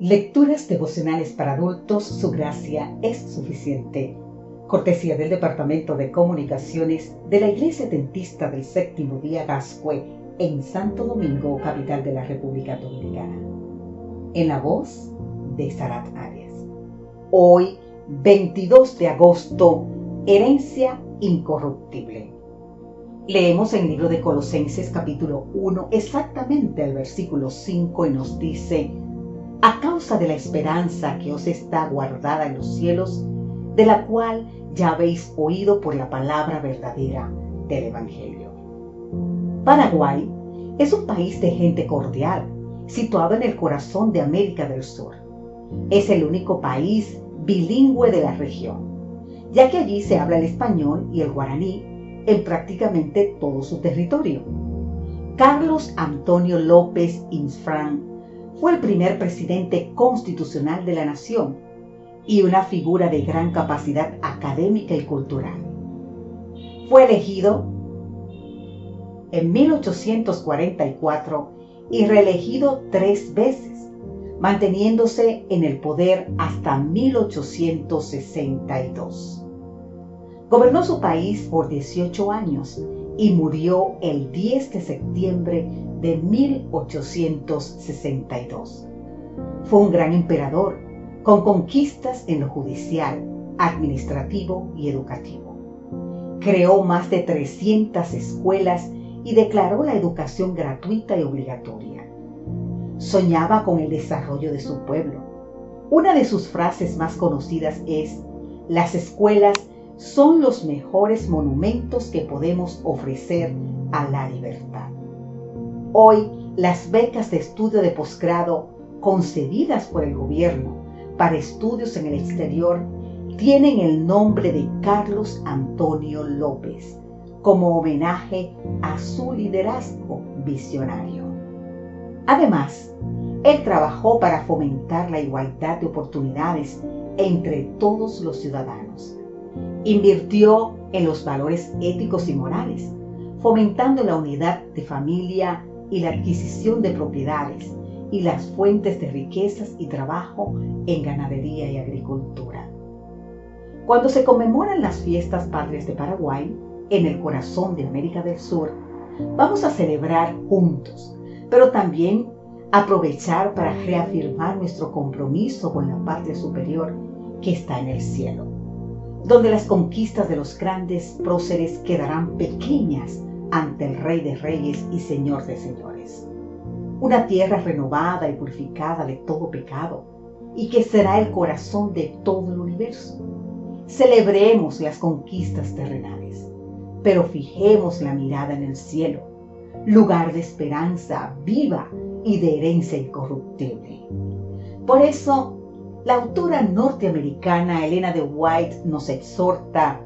Lecturas devocionales para adultos, su gracia es suficiente. Cortesía del Departamento de Comunicaciones de la Iglesia Dentista del Séptimo Día Gascue en Santo Domingo, capital de la República Dominicana. En la voz de Sarat Arias. Hoy, 22 de agosto, herencia incorruptible. Leemos en el libro de Colosenses capítulo 1 exactamente el versículo 5 y nos dice, a causa de la esperanza que os está guardada en los cielos, de la cual ya habéis oído por la palabra verdadera del Evangelio. Paraguay es un país de gente cordial, situado en el corazón de América del Sur. Es el único país bilingüe de la región, ya que allí se habla el español y el guaraní en prácticamente todo su territorio. Carlos Antonio López Insfran fue el primer presidente constitucional de la nación y una figura de gran capacidad académica y cultural. Fue elegido en 1844 y reelegido tres veces, manteniéndose en el poder hasta 1862. Gobernó su país por 18 años y murió el 10 de septiembre de 1862. Fue un gran emperador con conquistas en lo judicial, administrativo y educativo. Creó más de 300 escuelas y declaró la educación gratuita y obligatoria. Soñaba con el desarrollo de su pueblo. Una de sus frases más conocidas es, las escuelas son los mejores monumentos que podemos ofrecer a la libertad. Hoy, las becas de estudio de posgrado concedidas por el gobierno para estudios en el exterior tienen el nombre de Carlos Antonio López como homenaje a su liderazgo visionario. Además, él trabajó para fomentar la igualdad de oportunidades entre todos los ciudadanos. Invirtió en los valores éticos y morales, fomentando la unidad de familia y la adquisición de propiedades y las fuentes de riquezas y trabajo en ganadería y agricultura. Cuando se conmemoran las fiestas patrias de Paraguay, en el corazón de América del Sur, vamos a celebrar juntos, pero también aprovechar para reafirmar nuestro compromiso con la patria superior que está en el cielo, donde las conquistas de los grandes próceres quedarán pequeñas ante el Rey de Reyes y Señor de Señores. Una tierra renovada y purificada de todo pecado y que será el corazón de todo el universo. Celebremos las conquistas terrenales, pero fijemos la mirada en el cielo, lugar de esperanza viva y de herencia incorruptible. Por eso, la autora norteamericana Elena de White nos exhorta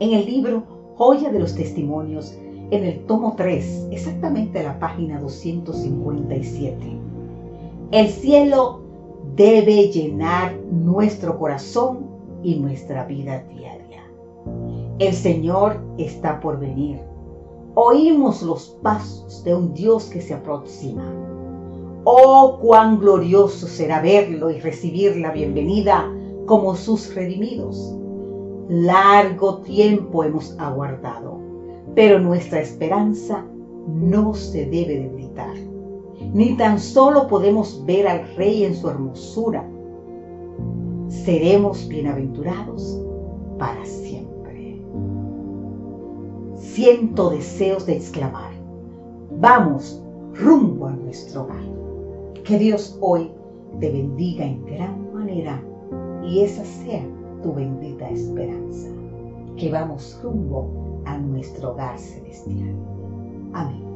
en el libro Joya de los Testimonios, en el tomo 3, exactamente la página 257. El cielo debe llenar nuestro corazón y nuestra vida diaria. El Señor está por venir. Oímos los pasos de un Dios que se aproxima. Oh, cuán glorioso será verlo y recibir la bienvenida como sus redimidos Largo tiempo hemos aguardado, pero nuestra esperanza no se debe debilitar. Ni tan solo podemos ver al Rey en su hermosura. Seremos bienaventurados para siempre. Siento deseos de exclamar, vamos rumbo a nuestro hogar. Que Dios hoy te bendiga en gran manera y esa sea tu bendita esperanza, que vamos rumbo a nuestro hogar celestial. Amén.